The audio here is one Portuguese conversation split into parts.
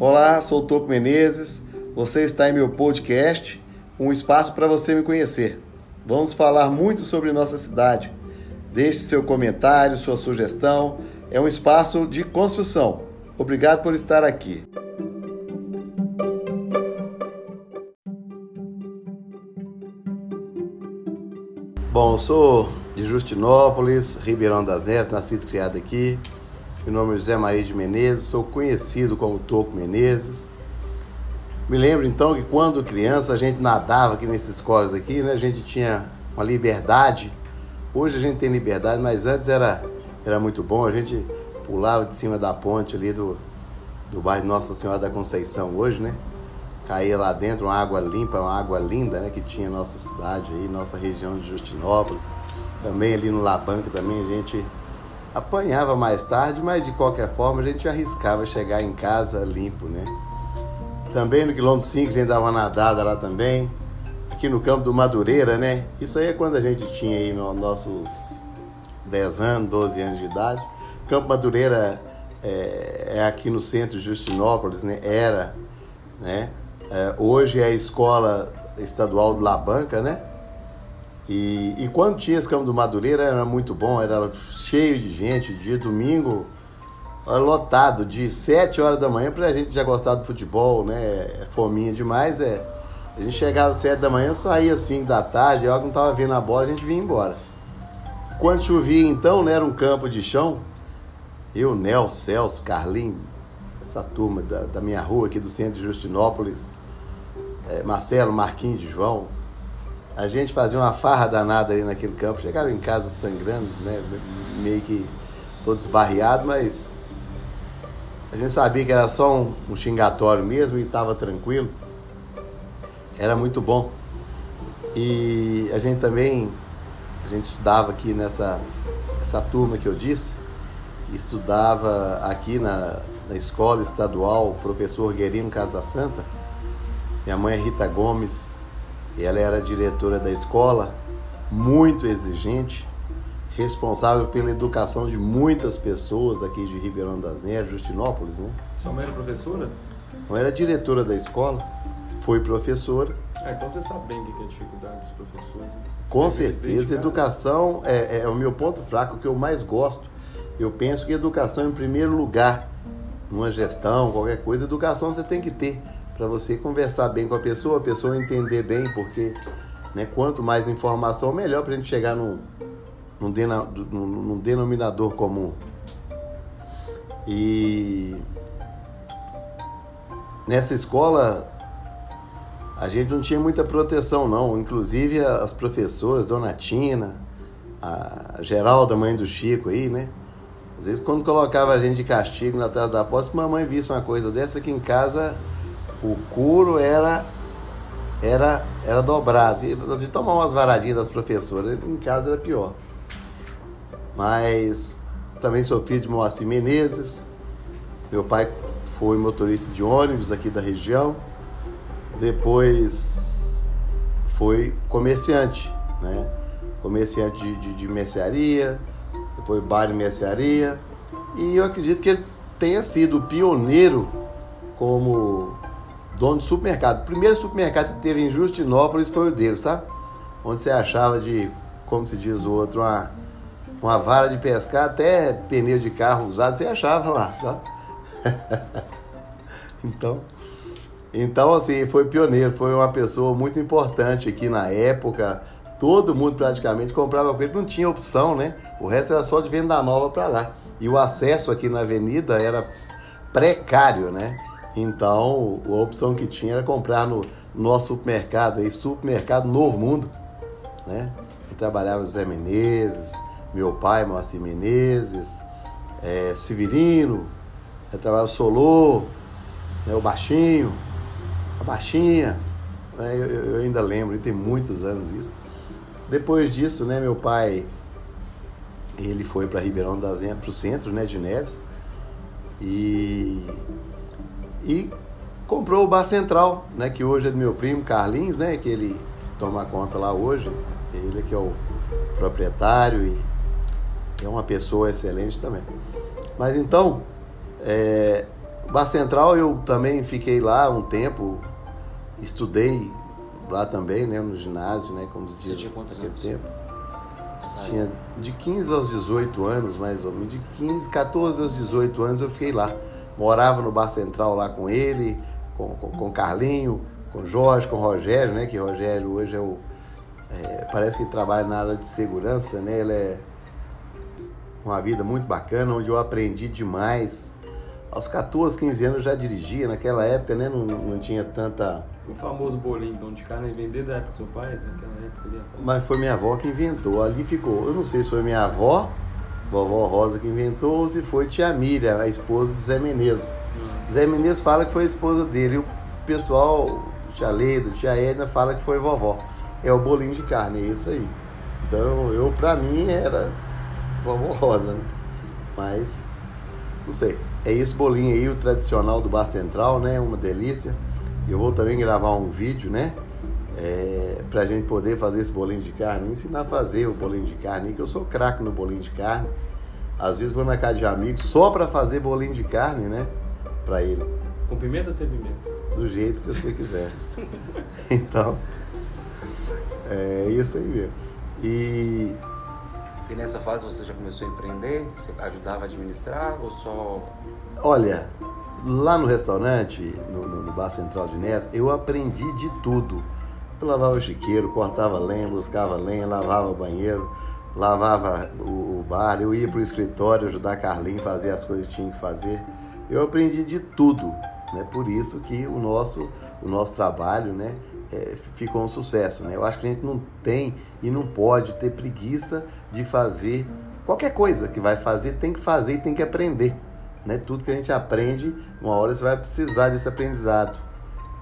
Olá, sou o Toco Menezes. Você está em meu podcast, um espaço para você me conhecer. Vamos falar muito sobre nossa cidade. Deixe seu comentário, sua sugestão. É um espaço de construção. Obrigado por estar aqui. Bom, eu sou de Justinópolis, Ribeirão das Neves, nascido e criado aqui. Meu nome é José Maria de Menezes, sou conhecido como Toco Menezes. Me lembro então que quando criança a gente nadava aqui nesses córregos aqui, né? A gente tinha uma liberdade. Hoje a gente tem liberdade, mas antes era, era muito bom. A gente pulava de cima da ponte ali do, do bairro Nossa Senhora da Conceição hoje, né? Caía lá dentro uma água limpa, uma água linda, né? Que tinha nossa cidade aí, nossa região de Justinópolis. Também ali no Labanca também a gente apanhava mais tarde, mas de qualquer forma a gente arriscava chegar em casa limpo, né? Também no quilômetro 5 a gente dava uma nadada lá também. Aqui no campo do Madureira, né? Isso aí é quando a gente tinha aí nossos 10 anos, 12 anos de idade. Campo Madureira é, é aqui no centro de Justinópolis, né? Era, né? É, hoje é a escola estadual de Labanca, né? E, e quando tinha esse campo do Madureira era muito bom, era cheio de gente, dia domingo lotado, de 7 horas da manhã, pra gente já gostar do futebol, né? É fominha demais, é. A gente chegava às 7 da manhã, saía às 5 da tarde, a hora que não tava vendo a bola, a gente vinha embora. Quando chovia então, né, era um campo de chão, eu, Nel, Celso, Carlinho, essa turma da, da minha rua aqui do centro de Justinópolis, é, Marcelo, Marquinhos João, a gente fazia uma farra danada ali naquele campo, chegava em casa sangrando, né? Meio que todo esbarreado, mas a gente sabia que era só um, um xingatório mesmo e estava tranquilo. Era muito bom. E a gente também, a gente estudava aqui nessa essa turma que eu disse, estudava aqui na, na escola estadual, professor Guerino Casa Santa. Minha mãe é Rita Gomes, ela era diretora da escola, muito exigente, responsável pela educação de muitas pessoas aqui de Ribeirão das Neves, Justinópolis, né? Sua mãe era professora? Não era diretora da escola, foi professora. Ah, então você sabe bem o que é a dificuldade dos professores. Né? Com certeza, educação é, é, o meu ponto fraco, o que eu mais gosto. Eu penso que educação em primeiro lugar, numa gestão, qualquer coisa, educação você tem que ter para você conversar bem com a pessoa, a pessoa entender bem, porque né, quanto mais informação, melhor para a gente chegar num, num, dena, num, num denominador comum. E nessa escola a gente não tinha muita proteção não, inclusive as professoras, Dona Tina, a Geralda, mãe do Chico aí, né? Às vezes quando colocava a gente de castigo na trás da porta, se mamãe visse uma coisa dessa aqui em casa, o couro era era era dobrado. E gente tomava umas varadinhas das professoras, em casa era pior. Mas também sou filho de Moacir Menezes. Meu pai foi motorista de ônibus aqui da região. Depois foi comerciante, né? Comerciante de, de, de mercearia, depois bar e mercearia. E eu acredito que ele tenha sido pioneiro como dono de supermercado. O primeiro supermercado que teve em Justinópolis foi o dele, sabe? Onde você achava de, como se diz o outro, uma, uma vara de pescar, até pneu de carro usado, você achava lá, sabe? então, então, assim, foi pioneiro, foi uma pessoa muito importante aqui na época. Todo mundo praticamente comprava com ele, não tinha opção, né? O resto era só de venda nova para lá. E o acesso aqui na avenida era precário, né? Então, a opção que tinha era comprar no nosso supermercado, aí, supermercado Novo Mundo, né? Eu trabalhava Zé Menezes, meu pai, Moacir Menezes, é, Severino, eu trabalhava Solô, né, o Baixinho, a Baixinha, né, eu, eu, ainda lembro, tem muitos anos isso. Depois disso, né, meu pai, ele foi para Ribeirão das Zenhas, para o centro, né, de Neves, e e comprou o Bar Central, né, que hoje é do meu primo Carlinhos, né, que ele toma conta lá hoje. Ele que é o proprietário e é uma pessoa excelente também. Mas então, é, Bar Central eu também fiquei lá um tempo, estudei lá também, né, no ginásio, né, como os Você dias tinha anos? tempo. Tinha de 15 aos 18 anos, mais ou menos. De 15, 14 aos 18 anos eu fiquei lá. Morava no Bar Central lá com ele, com, com, com Carlinho, com Jorge, com Rogério, né? Que Rogério hoje é o. é, parece que trabalha na área de segurança, né? Ele é uma vida muito bacana, onde eu aprendi demais. Aos 14, 15 anos já dirigia, naquela época, né? Não, não tinha tanta. O famoso bolinho então, de carne vender da época do seu pai, naquela época ali. Mas foi minha avó que inventou. Ali ficou. Eu não sei se foi minha avó, vovó Rosa, que inventou, ou se foi tia Miriam, a esposa de Zé Menezes. Zé Menezes fala que foi a esposa dele. O pessoal, tia Leida, tia Edna, fala que foi vovó. É o bolinho de carne, é isso aí. Então, eu, pra mim, era vovó Rosa, né? Mas, não sei. É esse bolinho aí, o tradicional do Bar Central, né? Uma delícia. Eu vou também gravar um vídeo, né? É, pra gente poder fazer esse bolinho de carne, ensinar a fazer o bolinho de carne, que eu sou craque no bolinho de carne. Às vezes vou na casa de amigos só pra fazer bolinho de carne, né? Pra eles, Com pimenta ou sem pimenta? do jeito que você quiser. Então, é isso aí mesmo. E E nessa fase você já começou a empreender? Você ajudava a administrar ou só. olha, lá no restaurante, no, no- no Bar Central de Neves, eu aprendi de tudo. Eu lavava o chiqueiro, cortava lenha, buscava lenha, lavava o banheiro, lavava o, o bar, eu ia pro escritório ajudar Carlinhos a fazer as coisas que tinha que fazer. Eu aprendi de tudo, né? Por isso que o nosso, o nosso trabalho, né? é, ficou um sucesso, né? Eu acho que a gente não tem e não pode ter preguiça de fazer qualquer coisa que vai fazer, tem que fazer e tem que aprender, né? Tudo que a gente aprende, uma hora você vai precisar desse aprendizado.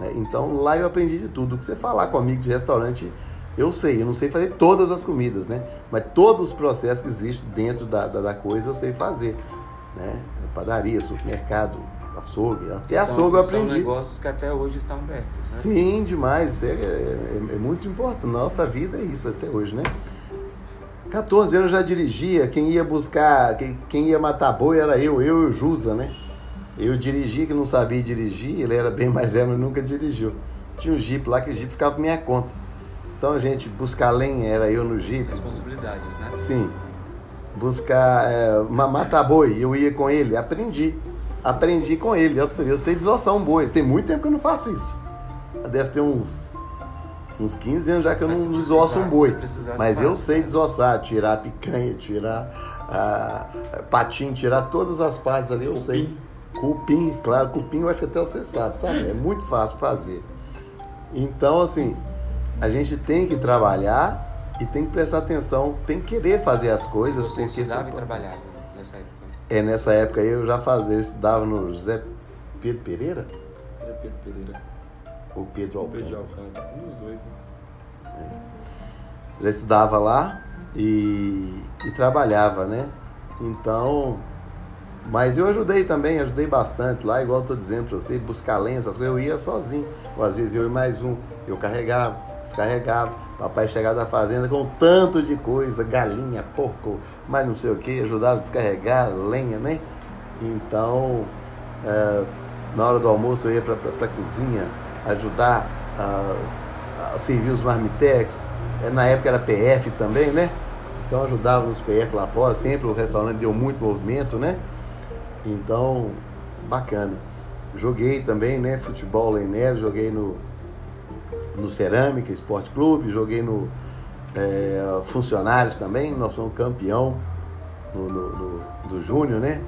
Né? Então lá eu aprendi de tudo. O que você falar comigo de restaurante, eu sei. Eu não sei fazer todas as comidas, né? Mas todos os processos que existem dentro da, da, da coisa eu sei fazer. Né? Padaria, supermercado, açougue. Até São- açougue eu São aprendi. negócios que até hoje estão abertos, né? Sim, demais. É, é- é muito importante. Nossa vida é isso até hoje, né? 14 anos já dirigia. Quem ia buscar, quem, quem ia matar boi era eu, eu e o Jusa, né? Eu dirigia, que não sabia dirigir, ele era bem mais velho, mas nunca dirigiu. Tinha um Jeep lá, que o Jeep ficava por minha conta. Então a gente buscar lenha, era eu no Jeep. Responsabilidades, né? Sim. Buscar é, ma- matar boi, eu ia com ele, aprendi. Aprendi com ele, ó, pra você ver, eu sei desossar um boi. Tem muito tempo que eu não faço isso. Deve ter uns, uns 15 anos já que eu Mas não desosso um boi. Mas eu sei desossar, tirar a picanha, tirar a, patinho, tirar todas as partes ali, eu Cupim. sei. Cupim, claro, cupim eu acho que até você sabe, sabe? É muito fácil fazer. Então, assim, a gente tem que trabalhar e tem que prestar atenção, tem que querer fazer as coisas, Você porque estudava isso e trabalhava nessa época. é nessa época aí eu já fazia, eu estudava no José Pedro Pereira É Pedro Pereira. ou Pedro O Pedro Alcântara. Alcântara. Um dos dois, né? Já estudava lá e, e trabalhava, né? Então, mas eu ajudei também, ajudei bastante lá, igual eu tô dizendo pra você, buscar lenha, essas coisas, eu ia sozinho. Ou às vezes eu e mais um, eu carregava, descarregava. Papai chegava da fazenda com tanto de coisa, galinha, porco, mas não sei o que, ajudava a descarregar lenha, né? Então, eh, na hora do almoço eu ia pra, pra cozinha ajudar a, a servir os marmitex. Eh, Na época era PF também, né? Então ajudava os PF lá fora, sempre o restaurante deu muito movimento, né? Então, bacana. Joguei também, né? Futebol em Neves, joguei no, no Cerâmica Esporte Clube, joguei no é, Funcionários também, nós fomos campeão no, no- no- do Júnior, né?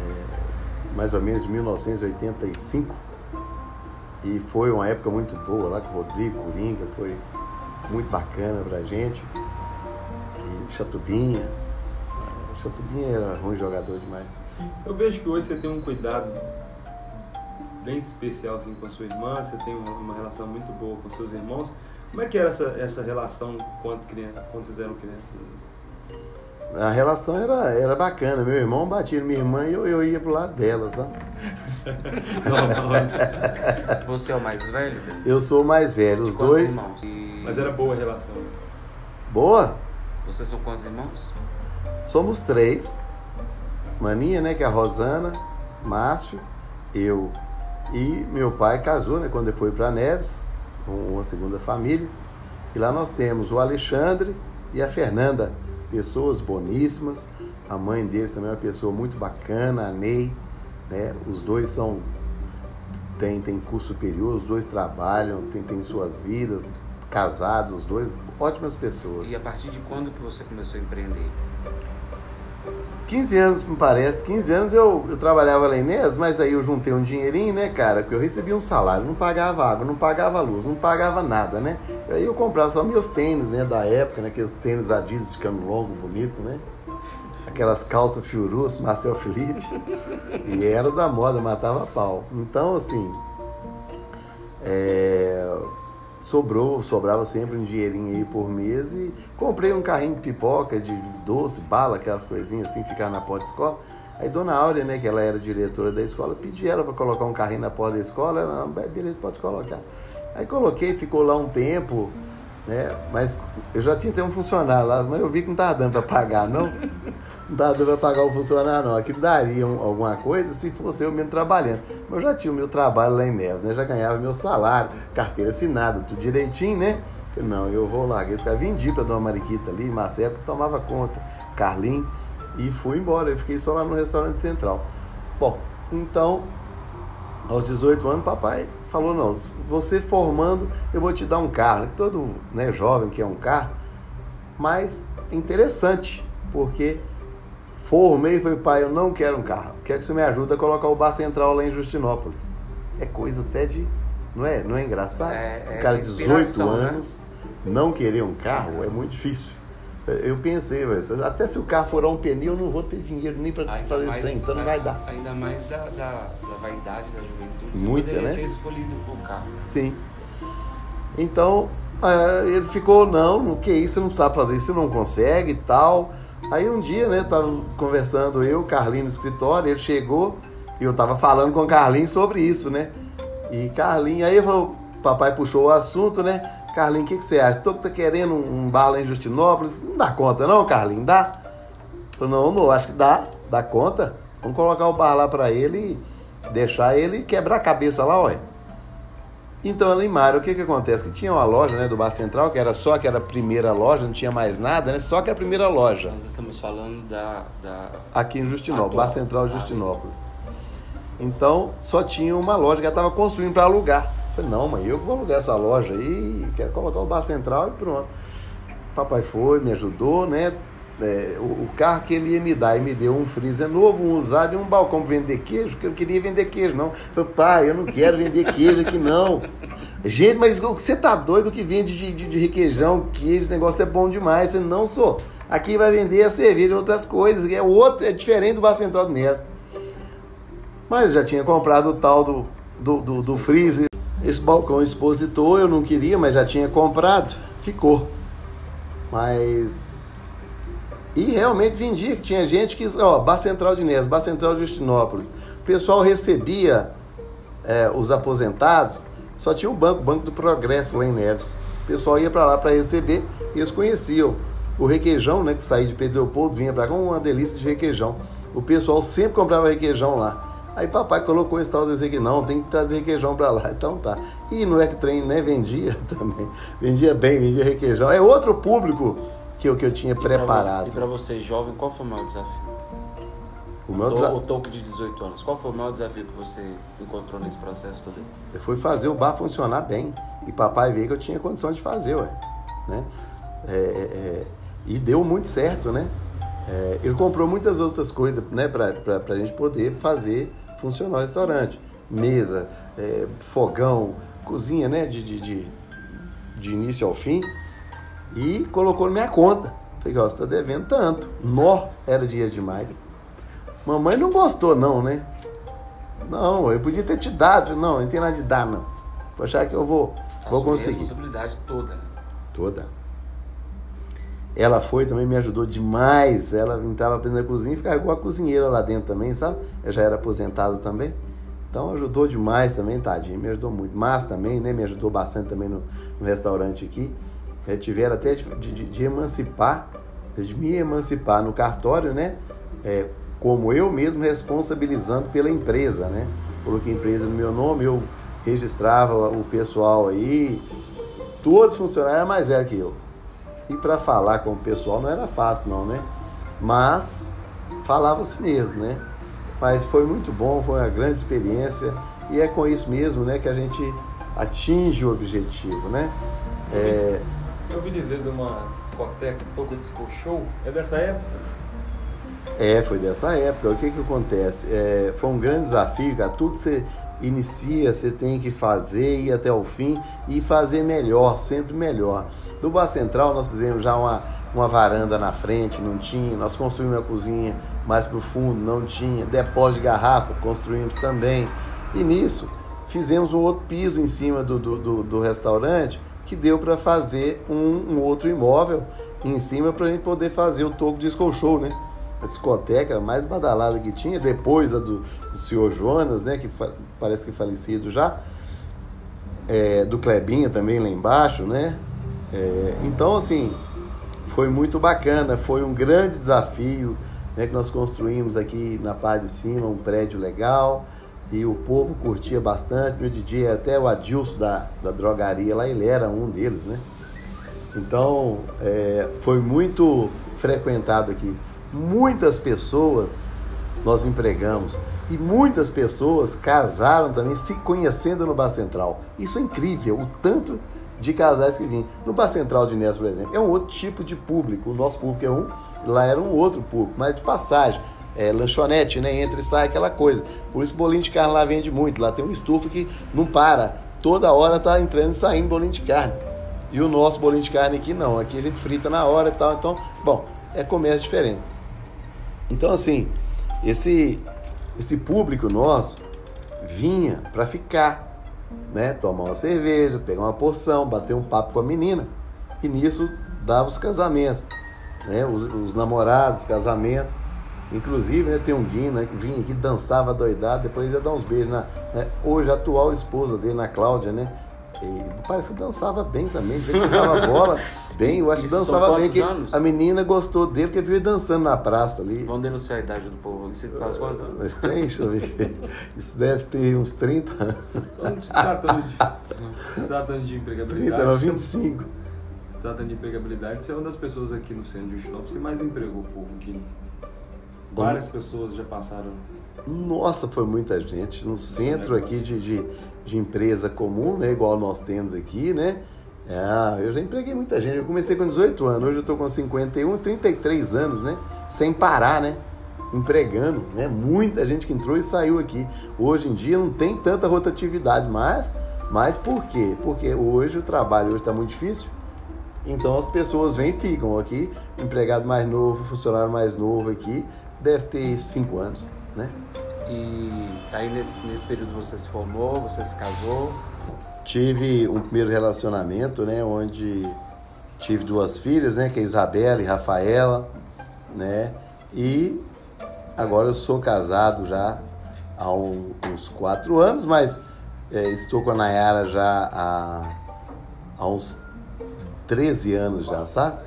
É, mais ou menos de 1985. E foi uma época muito boa lá com o Rodrigo Coringa, foi muito bacana pra gente. E Chatubinha. Chatubinha era ruim jogador demais. Eu vejo que hoje você tem um cuidado bem especial assim, com a sua irmã, você tem uma, uma relação muito boa com seus irmãos. Como é que era essa, essa relação quando, criança, quando vocês eram crianças? A relação era, era bacana. Meu irmão batia na minha irmã e eu, eu ia pro lado dela, sabe? Você é o mais velho? Eu sou o mais velho, os Quantos dois. irmãos? E Mas era boa a relação. Boa! Vocês são quantos irmãos? Somos três. Maninha, né? Que é a Rosana, Márcio eu e meu pai casou, né, quando ele foi para Neves, com uma segunda família. E lá nós temos o Alexandre e a Fernanda, pessoas boníssimas. A mãe deles também é uma pessoa muito bacana, a Ney, né? Os dois são tem, tem curso superior, os dois trabalham, tem, tem suas vidas, casados, os dois, ótimas pessoas. E a partir de quando que você começou a empreender? 15 anos, me parece. 15 anos eu, eu trabalhava lá em Inês, mas aí eu juntei um dinheirinho, né, cara? Porque eu recebia um salário, não pagava água, não pagava luz, não pagava nada, né? Aí eu comprava só meus tênis, né, da época, né? Aqueles tênis Adidas de cano longo, bonito, né? Aquelas calças Fiorus, Marcel Felipe. E era da moda, matava pau. Então, assim. É sobrou, sobrava sempre um dinheirinho aí por mês e comprei um carrinho de pipoca, de doce, bala, aquelas coisinhas assim, ficar na porta da escola. Aí Dona Áurea, né, que ela era diretora da escola, pedi ela para colocar um carrinho na porta da escola, ela, beleza, pode colocar. Aí coloquei, ficou lá um tempo, né, mas eu já tinha até um funcionário lá, mas eu vi que não estava dando para pagar, não. Não estava dando para pagar o funcionário, não. Aquilo daria um, alguma coisa se fosse eu mesmo trabalhando. Mas eu já tinha o meu trabalho lá em Neves, né? Já ganhava meu salário, carteira assinada, tudo direitinho, né? Não, eu vou largar esse cara. Vendi para Dona Mariquita ali, Marcelo, que tomava conta, Carlinho, e fui embora. Eu fiquei só lá no restaurante central. Bom, então, aos 18 anos, papai falou: não, você formando, eu vou te dar um carro. Todo né, jovem quer um carro, mas interessante, porque Formei e falei, pai, eu não quero um carro. Quero que você me ajude a colocar o bar central lá em Justinópolis. É coisa até de. Não é, não é engraçado? É, é um cara de 18 né? anos né? não querer um carro é muito difícil. Eu pensei, até se o carro for um pneu, eu não vou ter dinheiro nem para fazer isso, então não vai dar. Ainda mais da, da, da vaidade da juventude. Você Muita, né? ter escolhido o carro. Sim. Então, é, ele ficou, não, o que é isso, você não sabe fazer isso, você não consegue e tal. Aí um dia, né, tava conversando eu, Carlinho no escritório, ele chegou e eu tava falando com o Carlinho sobre isso, né? E Carlinho, aí falou, papai puxou o assunto, né? Carlinho, o que, que você acha? Tô tá querendo um bar lá em Justinópolis. Não dá conta, não, Carlinho? Dá? Eu, não, não, acho que dá, dá conta. Vamos colocar o bar lá para ele e deixar ele quebrar a cabeça lá, olha. Então, ali em Mário, o que que acontece? Que tinha uma loja, né, do Bar Central, que era só aquela primeira loja, não tinha mais nada, né? Só que a primeira loja. Nós estamos falando da... da... Aqui em Justinópolis, Bar Central Justinópolis. Então, só tinha uma loja que ela estava construindo para alugar. Falei, não, mãe, eu vou alugar essa loja aí, quero colocar o Bar Central e pronto. Papai foi, me ajudou, né? é, o, o, carro que ele ia me dar e me deu um freezer novo, um usado e um balcão para vender queijo, que eu não queria vender queijo, não. Falei, pai, eu não quero vender queijo aqui, não. Gente, mas você tá doido que vende de, de, de requeijão, queijo, esse negócio é bom demais. Eu falei, não sou. Aqui vai vender a cerveja outras coisas, é outro, é diferente do Bar Central do Nesta. Mas já tinha comprado o tal do, do, do, do freezer. Esse balcão expositor eu não queria, mas já tinha comprado. Ficou. Mas e realmente vendia, tinha gente que, ó, Bar Central de Inés, Bar Central de Justinópolis. O pessoal recebia é, os aposentados, só tinha o banco, o Banco do Progresso lá em Neves. O pessoal ia para lá para receber e eles conheciam. O requeijão, né, que saía de Pedro Leopoldo, vinha para cá, uma delícia de requeijão. O pessoal sempre comprava requeijão lá. Aí papai colocou esse tal de que não, tem que trazer requeijão para lá. Então tá. E no Ectrem, né, vendia também. Vendia bem, vendia requeijão. É outro público que eu, que eu tinha e preparado. Pra, e para você, jovem, qual foi o maior desafio? O, meu desa... o topo de 18 anos, qual foi o maior desafio que você encontrou nesse processo todo? Eu fui fazer o bar funcionar bem. E papai veio que eu tinha condição de fazer, ué. Né? É, é, é e deu muito certo, né? É, ele comprou muitas outras coisas, né, para a gente poder fazer funcionar o restaurante. Mesa, é, fogão, cozinha, né, de, de, de, de início ao fim e colocou na minha conta. Falei, ó, você tá devendo tanto. Nó, era dinheiro demais. Mamãe não gostou, não, né? Não, eu podia ter te dado. Não, não tem nada de dar, não. Vou achar que eu vou, vou conseguir. a responsabilidade toda, né? Toda. Ela foi também, me ajudou demais. Ela entrava apenas na cozinha e ficava igual a cozinheira lá dentro também, sabe? Eu já era aposentado também. Então ajudou demais também, tadinho, me ajudou muito. Mas também, né, me ajudou bastante também no, no restaurante aqui é, tiveram até de, de, de, emancipar, de me emancipar no cartório, né? É, como eu mesmo responsabilizando pela empresa, né? coloquei empresa no meu nome, eu registrava o pessoal aí, todos os funcionários eram mais velhos que eu. E para falar com o pessoal não era fácil não, né? Mas falava-se mesmo, né? Mas foi muito bom, foi uma grande experiência e é com isso mesmo, né, que a gente atinge o objetivo, né? É... Eu ouvi dizer de uma discoteca, Toco Disco Show, é dessa época? É, foi dessa época. O que que acontece? É, foi um grande desafio, cara. Tudo você inicia, você tem que fazer, ir até o fim e fazer melhor, sempre melhor. Do Bar Central nós fizemos já uma, uma varanda na frente, não tinha. Nós construímos uma cozinha mais pro fundo, não tinha. Depósito de garrafa, construímos também. E nisso, fizemos um outro piso em cima do, do, do, do restaurante que deu para fazer um, um, outro imóvel em cima para a gente poder fazer o Toco Disco Show, né? A discoteca mais badalada que tinha, depois a do, do senhor Jonas, né? Que parece que falecido já. É, do Clebinha também lá embaixo, né? É, então, assim, foi muito bacana, foi um grande desafio né, que nós construímos aqui na parte de cima, um prédio legal e o povo curtia bastante. Meu DJ, até o Adilson da, da drogaria lá, ele era um deles, né? Então, é, foi muito frequentado aqui. Muitas pessoas nós empregamos e muitas pessoas casaram também se conhecendo no Bar Central. Isso é incrível, o tanto de casais que vinham. No Bar Central de Inés, por exemplo, é um outro tipo de público. O nosso público é um, lá era um outro público, mas de passagem é, lanchonete, né? Entra e sai aquela coisa. Por isso bolinho de carne lá vende muito. Lá tem um estufa que não para. Toda hora tá entrando e saindo bolinho de carne. E o nosso bolinho de carne aqui não. Aqui a gente frita na hora e tal. Então, bom, é comércio diferente. Então, assim, esse, esse público nosso vinha para ficar, né? Tomar uma cerveja, pegar uma porção, bater um papo com a menina. E nisso dava os casamentos, né? Os, os namorados, os casamentos. Inclusive, né, tem um Guinho né, que vinha aqui, dançava doidado, depois ia dar uns beijos na. Né, hoje, atual esposa dele, na Cláudia, né? E parece que dançava bem também, dizia que jogava bola bem, eu acho Isso que dançava bem, que anos? a menina gostou dele, porque viu dançando na praça ali. Vamos denunciar a idade do povo, isso faz quantos anos? Mas tem, deixa eu ver. Isso deve ter uns 30 anos. Se tratando de, se tratando de empregabilidade. 30, não, 25. Se tratando de empregabilidade, você é uma das pessoas aqui no centro de Justinópolis que mais empregou o povo aqui Várias pessoas já passaram. Nossa, foi muita gente. No centro aqui de, de, de, empresa comum, né? Igual nós temos aqui, né? É, eu já empreguei muita gente. Eu comecei com 18 anos, hoje eu estou com 51, 33 anos, né? Sem parar, né? Empregando, né? Muita gente que entrou e saiu aqui. Hoje em dia não tem tanta rotatividade, mas, mas por quê? Porque hoje o trabalho está muito difícil. Então as pessoas vêm e ficam aqui, empregado mais novo, funcionário mais novo aqui, deve ter cinco anos, né? E aí nesse, nesse período você se formou, você se casou? Tive um primeiro relacionamento, né? Onde tive duas filhas, né? Que é Isabela e Rafaela, né? E agora eu sou casado já há um, uns quatro anos, mas é, estou com a Nayara já há, há uns 13 anos já, sabe?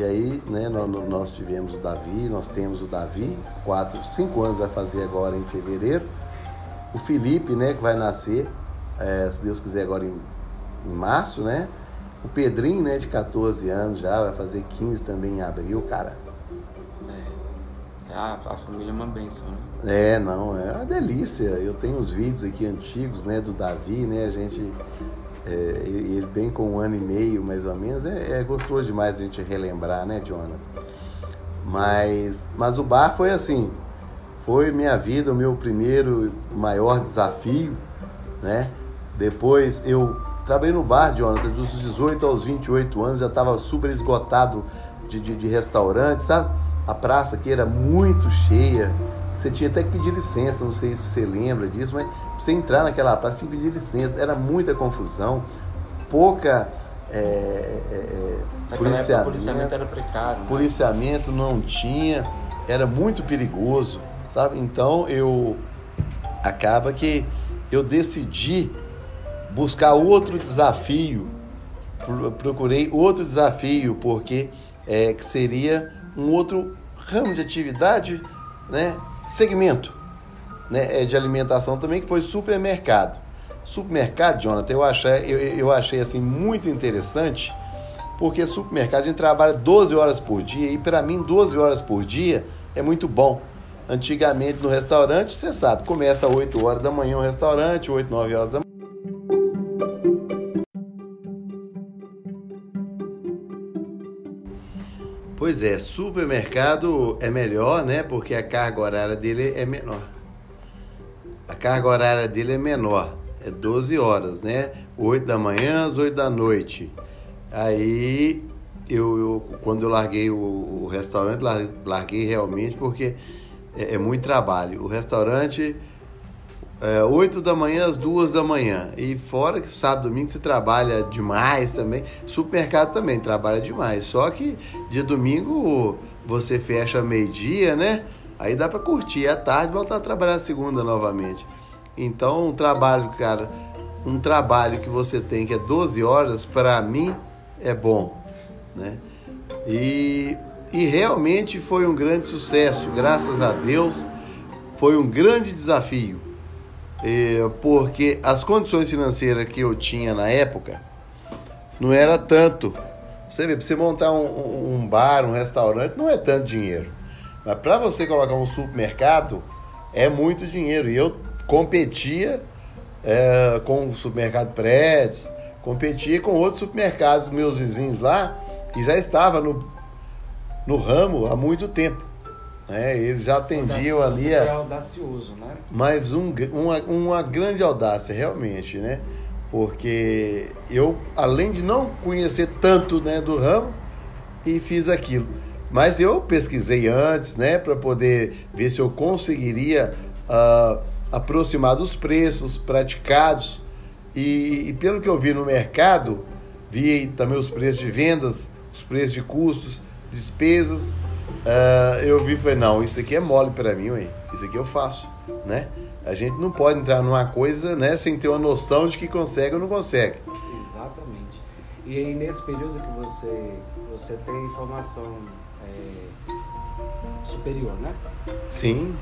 E aí, né, nós tivemos o Davi, nós temos o Davi, quatro, cinco anos vai fazer agora em fevereiro. O Felipe, né, que vai nascer, é, se Deus quiser, agora em, em, março, né? O Pedrinho, né, de 14 anos já, vai fazer 15 também em abril, cara. É, a, a família é uma bênção, né? É, não, é uma delícia. Eu tenho os vídeos aqui antigos, né, do Davi, né, a gente é, ele bem com um ano e meio, mais ou menos, é, é gostoso demais a gente relembrar, né, Jonathan? Mas, mas o bar foi assim, foi minha vida, o meu primeiro maior desafio, né? Depois eu trabalhei no bar, Jonathan, dos 18 aos 28 anos, já estava super esgotado de, de, de restaurante, sabe? A praça aqui era muito cheia, você tinha até que pedir licença, não sei se você lembra disso, mas pra você entrar naquela praça tinha que pedir licença. Era muita confusão, pouca. É, é, policiamento, o policiamento era precário. Né? Policiamento não tinha, era muito perigoso, sabe? Então eu. Acaba que eu decidi buscar outro desafio, procurei outro desafio, porque é, que seria um outro ramo de atividade, né? Segmento. né, é de alimentação também, que foi supermercado. Supermercado, Jonathan, eu achei, eu, eu achei assim muito interessante, porque supermercado a gente trabalha 12 horas por dia, e para mim 12 horas por dia é muito bom. Antigamente no restaurante, você sabe, começa às 8 horas da manhã o restaurante, 8, 9 horas da manhã. Pois é, supermercado é melhor, né? Porque a carga horária dele é menor. A carga horária dele é menor, é 12 horas, né? 8 da manhã às 8 da noite. Aí eu, eu quando eu larguei o, o restaurante, larguei realmente porque é, é muito trabalho. O restaurante é, 8 da manhã às 2 da manhã. E fora que sábado domingo você trabalha demais também. Supermercado também trabalha demais. Só que dia domingo você fecha meio-dia, né? Aí dá para curtir à tarde voltar a trabalhar segunda novamente. Então, um trabalho, cara, um trabalho que você tem que é 12 horas, para mim é bom, né? E e realmente foi um grande sucesso, graças a Deus. Foi um grande desafio, porque as condições financeiras que eu tinha na época não era tanto. Você vê, para você montar um, um bar, um restaurante, não é tanto dinheiro. Mas para você colocar um supermercado, é muito dinheiro. E eu competia é, com o supermercado Prédios, competia com outros supermercados, meus vizinhos lá, que já estavam no no ramo há muito tempo. Né? Eles já atendiam ali. A... audacioso, né? Mas um, uma, uma grande audácia, realmente, né? Porque eu, além de não conhecer tanto né, do ramo, e fiz aquilo. Mas eu pesquisei antes, né, para poder ver se eu conseguiria uh, aproximar dos preços praticados. E, e, pelo que eu vi no mercado, vi também os preços de vendas, os preços de custos, despesas. Uh, eu vi e falei, não, isso aqui é mole para mim, ué. isso aqui eu faço, né? A gente não pode entrar numa coisa né, sem ter uma noção de que consegue ou não consegue. Exatamente. E aí nesse período que você, você tem formação é, superior, né? Sim.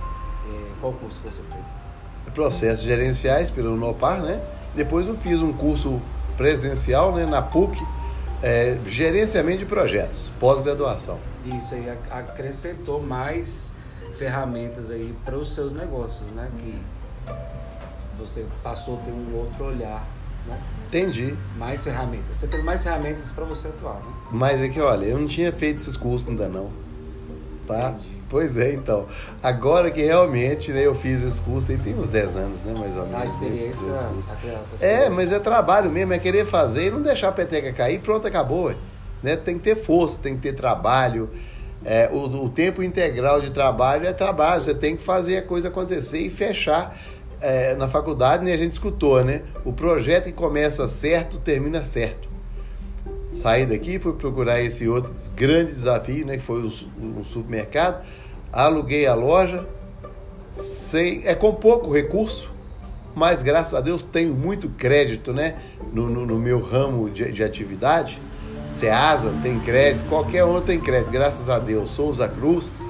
É, qual curso que você fez? Processos gerenciais pelo Unopar, né? Depois eu fiz um curso presencial né, na PUC, é, gerenciamento de projetos, pós-graduação. Isso aí acrescentou mais ferramentas aí para os seus negócios, né? Que você passou a ter um outro olhar, né? Entendi. Mais ferramentas. Você teve mais ferramentas para você atuar, né? Mas é que, olha, eu não tinha feito esses cursos ainda não, tá? Entendi. Pois é, então. Agora que realmente né, eu fiz esse curso aí tem uns 10 anos, né? Mais ou menos. A experiência. A experiência. É, mas é trabalho mesmo, é querer fazer e não deixar a peteca cair pronto, acabou. Né? Tem que ter força, tem que ter trabalho. É, o, o tempo integral de trabalho é trabalho. Você tem que fazer a coisa acontecer e fechar. É, na faculdade, né, a gente escutou, né? O projeto que começa certo, termina certo. Saí daqui, fui procurar esse outro grande desafio, né? Que foi o, o supermercado aluguei a loja, sem, é com pouco recurso, mas graças a Deus tenho muito crédito né, no, no, no meu ramo de, de, atividade. Ceasa tem crédito, qualquer um tem crédito, graças a Deus. Souza Cruz,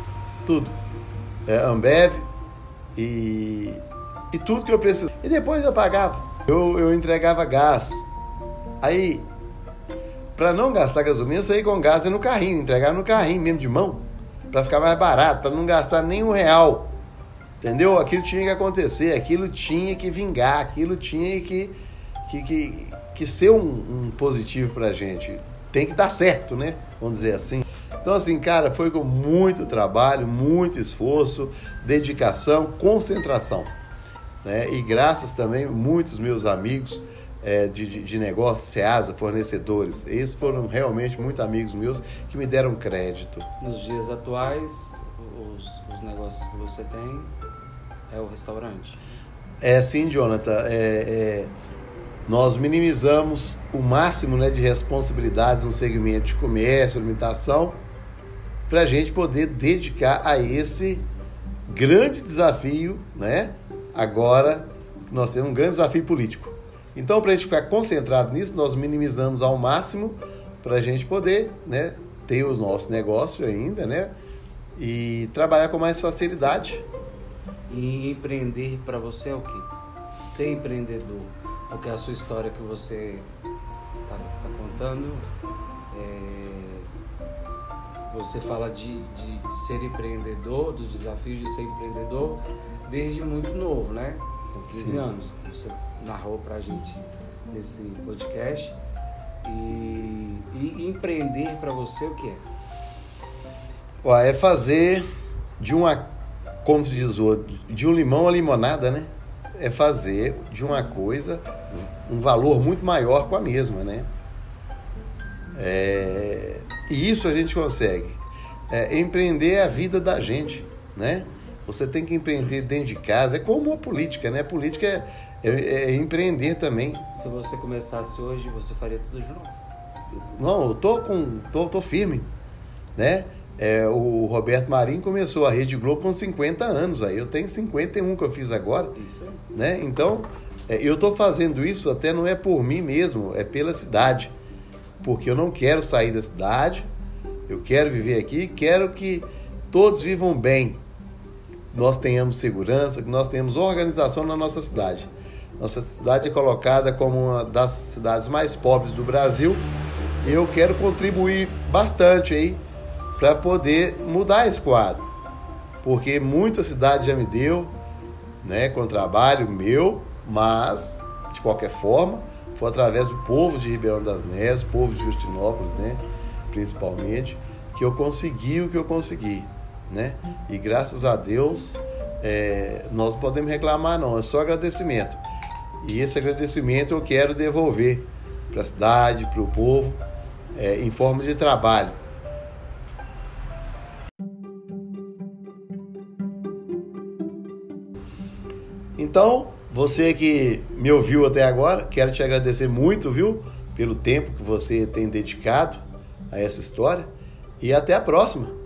tudo. É, Ambev e, e tudo que eu precisava. E depois eu pagava. Eu, eu entregava gás. Aí, para não gastar gasolina, saí com gás no carrinho, entregar no carrinho mesmo de mão para ficar mais barato, para não gastar nem um real. Entendeu? Aquilo tinha que acontecer, aquilo tinha que vingar, aquilo tinha que, que, que, que ser um, um positivo para gente. Tem que dar certo, né? Vamos dizer assim. Então, assim, cara, foi com muito trabalho, muito esforço, dedicação, concentração. Né? E graças também muitos meus amigos é, de, de, de negócio, SEASA, fornecedores. Esses foram realmente muito amigos meus que me deram crédito. Nos dias atuais, os, os negócios que você tem é o restaurante? É sim, Jonathan. É, é, nós minimizamos o máximo né, de responsabilidades no segmento de comércio, alimentação, para a gente poder dedicar a esse grande desafio, né? Agora nós temos um grande desafio político. Então, para a gente ficar concentrado nisso, nós minimizamos ao máximo para a gente poder né, ter o nosso negócio ainda, né? E trabalhar com mais facilidade. E empreender para você é o quê? Ser empreendedor. Porque a sua história que você está tá contando, é, você fala de, de ser empreendedor, dos desafios de ser empreendedor desde muito novo, né? Com 15 Sim. anos, você narrou pra gente nesse podcast. E, e empreender para você o que é? É fazer de uma, como se diz, de um limão a limonada, né? É fazer de uma coisa um valor muito maior com a mesma, né? É, e isso a gente consegue. É, empreender a vida da gente, né? Você tem que empreender dentro de casa. É como a política, né? A política é, é, é empreender também. Se você começasse hoje, você faria tudo de novo? Não, eu tô com, tô, tô firme, né? É, o Roberto Marinho começou a Rede Globo com 50 anos, aí eu tenho 51 que eu fiz agora, isso né? Então, é, eu estou fazendo isso até não é por mim mesmo, é pela cidade, porque eu não quero sair da cidade, eu quero viver aqui, quero que todos vivam bem, nós tenhamos segurança, que nós tenhamos organização na nossa cidade. Nossa cidade é colocada como uma das cidades mais pobres do Brasil e eu quero contribuir bastante aí para poder mudar esse quadro. Porque muita cidade já me deu, né, com trabalho meu, mas de qualquer forma, foi através do povo de Ribeirão das Neves, povo de Justinópolis, né, principalmente, que eu consegui o que eu consegui, né? E graças a Deus, é, nós não podemos reclamar não, é só agradecimento. E esse agradecimento eu quero devolver para a cidade, para o povo, é, em forma de trabalho. Então, você que me ouviu até agora, quero te agradecer muito, viu, pelo tempo que você tem dedicado a essa história. E até a próxima.